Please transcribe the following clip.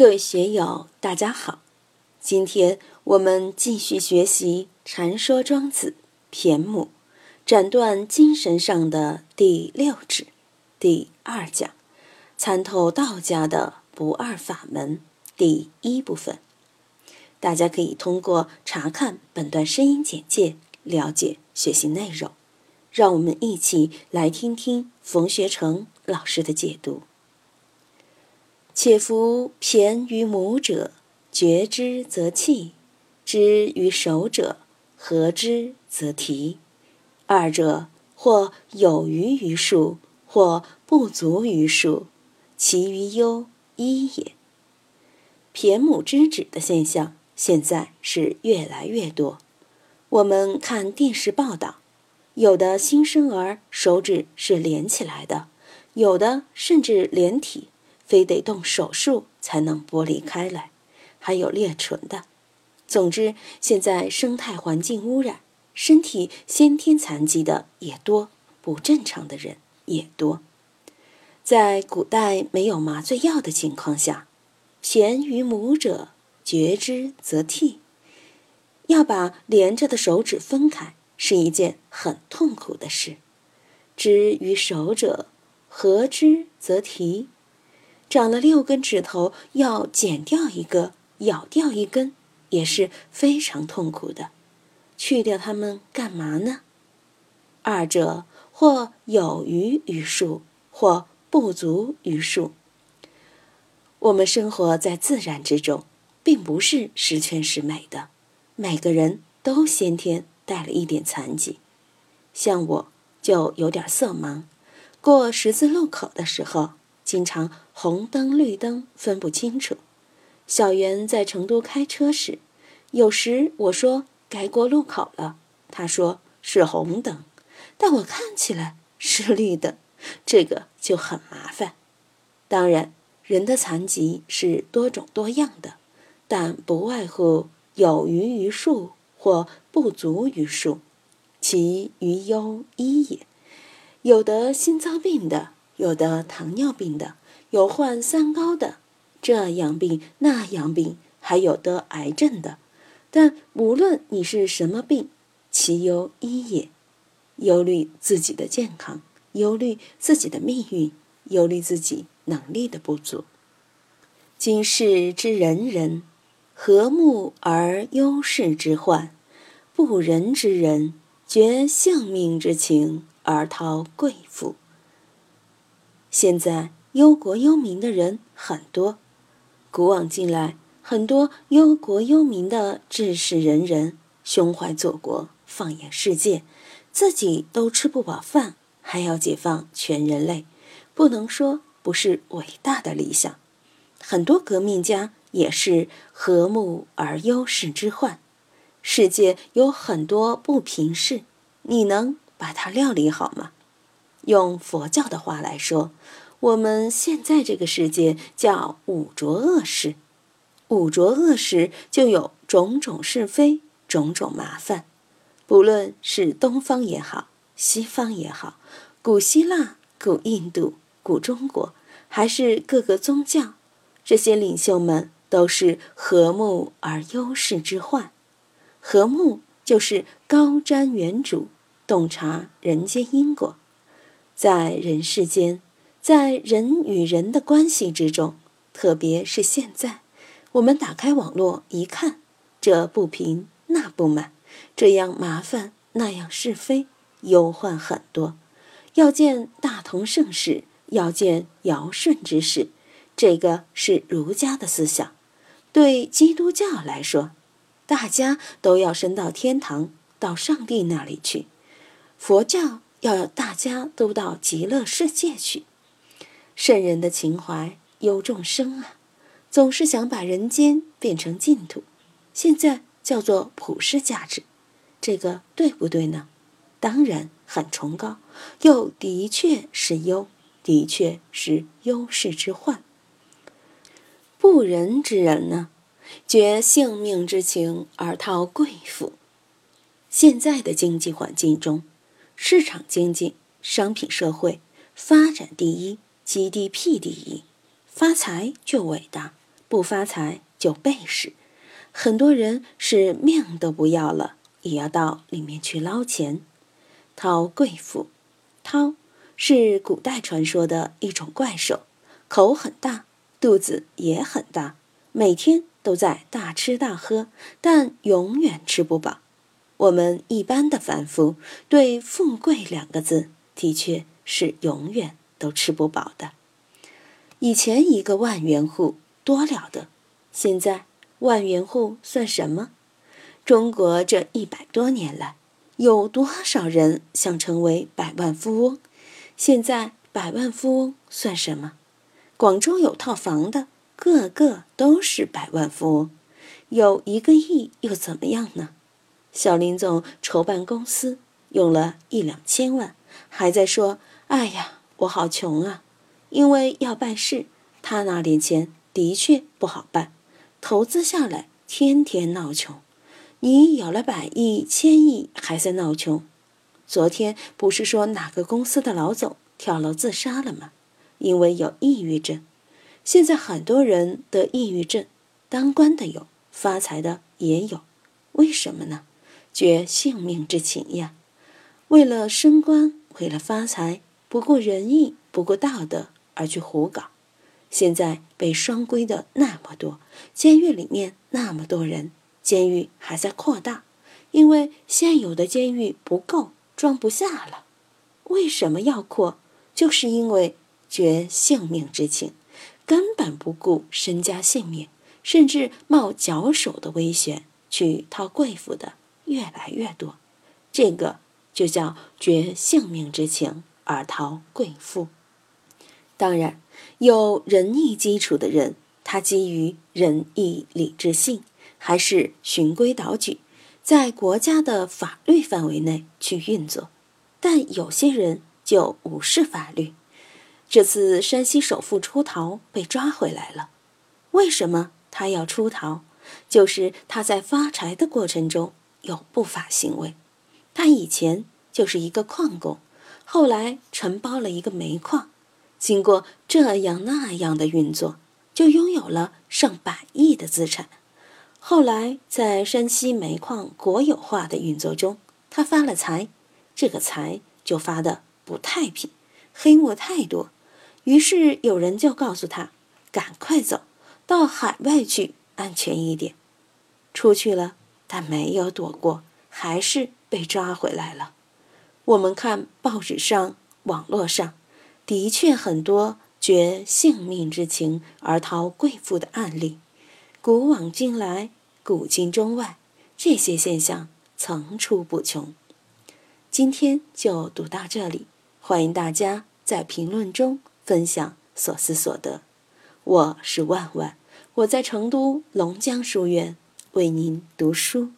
各位学友，大家好！今天我们继续学习《禅说庄子》骈母，斩断精神上的第六指，第二讲，参透道家的不二法门第一部分。大家可以通过查看本段声音简介了解学习内容。让我们一起来听听冯学成老师的解读。且夫骈于母者，觉之则弃；知于手者，和之则提。二者或有余于数，或不足于数，其于忧一也。骈母之指的现象，现在是越来越多。我们看电视报道。有的新生儿手指是连起来的，有的甚至连体，非得动手术才能剥离开来，还有裂唇的。总之，现在生态环境污染，身体先天残疾的也多，不正常的人也多。在古代没有麻醉药的情况下，骈于母者，绝之则替，要把连着的手指分开。是一件很痛苦的事。知于手者，合之则提。长了六根指头，要剪掉一个，咬掉一根，也是非常痛苦的。去掉它们干嘛呢？二者或有余于数，或不足于数。我们生活在自然之中，并不是十全十美的，每个人都先天。带了一点残疾，像我就有点色盲，过十字路口的时候，经常红灯绿灯分不清楚。小袁在成都开车时，有时我说该过路口了，他说是红灯，但我看起来是绿灯，这个就很麻烦。当然，人的残疾是多种多样的，但不外乎有余于数。或不足于数，其余忧一也。有得心脏病的，有的糖尿病的，有患三高的，这样病那样病，还有得癌症的。但无论你是什么病，其忧一也。忧虑自己的健康，忧虑自己的命运，忧虑自己能力的不足。今世之人人。和睦而忧世之患，不仁之人绝性命之情而逃贵妇。现在忧国忧民的人很多，古往今来，很多忧国忧民的志士仁人，胸怀祖国，放眼世界，自己都吃不饱饭，还要解放全人类，不能说不是伟大的理想。很多革命家。也是和睦而忧世之患。世界有很多不平事，你能把它料理好吗？用佛教的话来说，我们现在这个世界叫五浊恶世。五浊恶世就有种种是非，种种麻烦。不论是东方也好，西方也好，古希腊、古印度、古中国，还是各个宗教，这些领袖们。都是和睦而忧世之患，和睦就是高瞻远瞩，洞察人间因果，在人世间，在人与人的关系之中，特别是现在，我们打开网络一看，这不平那不满，这样麻烦那样是非，忧患很多。要见大同盛世，要见尧舜之世，这个是儒家的思想。对基督教来说，大家都要升到天堂，到上帝那里去；佛教要大家都到极乐世界去。圣人的情怀有众生啊，总是想把人间变成净土，现在叫做普世价值，这个对不对呢？当然很崇高，又的确是忧，的确是忧世之患。不仁之人呢，绝性命之情而套贵妇。现在的经济环境中，市场经济、商品社会发展第一，GDP 第一，发财就伟大，不发财就背时，很多人是命都不要了，也要到里面去捞钱。掏贵妇，掏是古代传说的一种怪兽，口很大，肚子也很大，每天都在大吃大喝，但永远吃不饱。我们一般的凡夫对“富贵”两个字，的确是永远都吃不饱的。以前一个万元户多了得，现在万元户算什么？中国这一百多年来，有多少人想成为百万富翁？现在百万富翁算什么？广州有套房的，个个都是百万富翁。有一个亿又怎么样呢？小林总筹办公司用了一两千万，还在说：“哎呀，我好穷啊！”因为要办事，他那点钱的确不好办，投资下来天天闹穷。你有了百亿、千亿，还在闹穷？昨天不是说哪个公司的老总跳楼自杀了吗？因为有抑郁症。现在很多人得抑郁症，当官的有，发财的也有，为什么呢？绝性命之情呀！为了升官，为了发财，不顾仁义，不顾道德而去胡搞。现在被双规的那么多，监狱里面那么多人，监狱还在扩大，因为现有的监狱不够，装不下了。为什么要扩？就是因为绝性命之情，根本不顾身家性命，甚至冒绞首的危险去讨贵妇的。越来越多，这个就叫绝性命之情而逃贵妇。当然，有仁义基础的人，他基于仁义礼智信，还是循规蹈矩，在国家的法律范围内去运作。但有些人就无视法律。这次山西首富出逃被抓回来了，为什么他要出逃？就是他在发财的过程中。有不法行为，他以前就是一个矿工，后来承包了一个煤矿，经过这样那样的运作，就拥有了上百亿的资产。后来在山西煤矿国有化的运作中，他发了财，这个财就发的不太平，黑幕太多，于是有人就告诉他，赶快走到海外去，安全一点。出去了。但没有躲过，还是被抓回来了。我们看报纸上、网络上，的确很多绝性命之情而逃贵妇的案例。古往今来，古今中外，这些现象层出不穷。今天就读到这里，欢迎大家在评论中分享所思所得。我是万万，我在成都龙江书院。为您读书。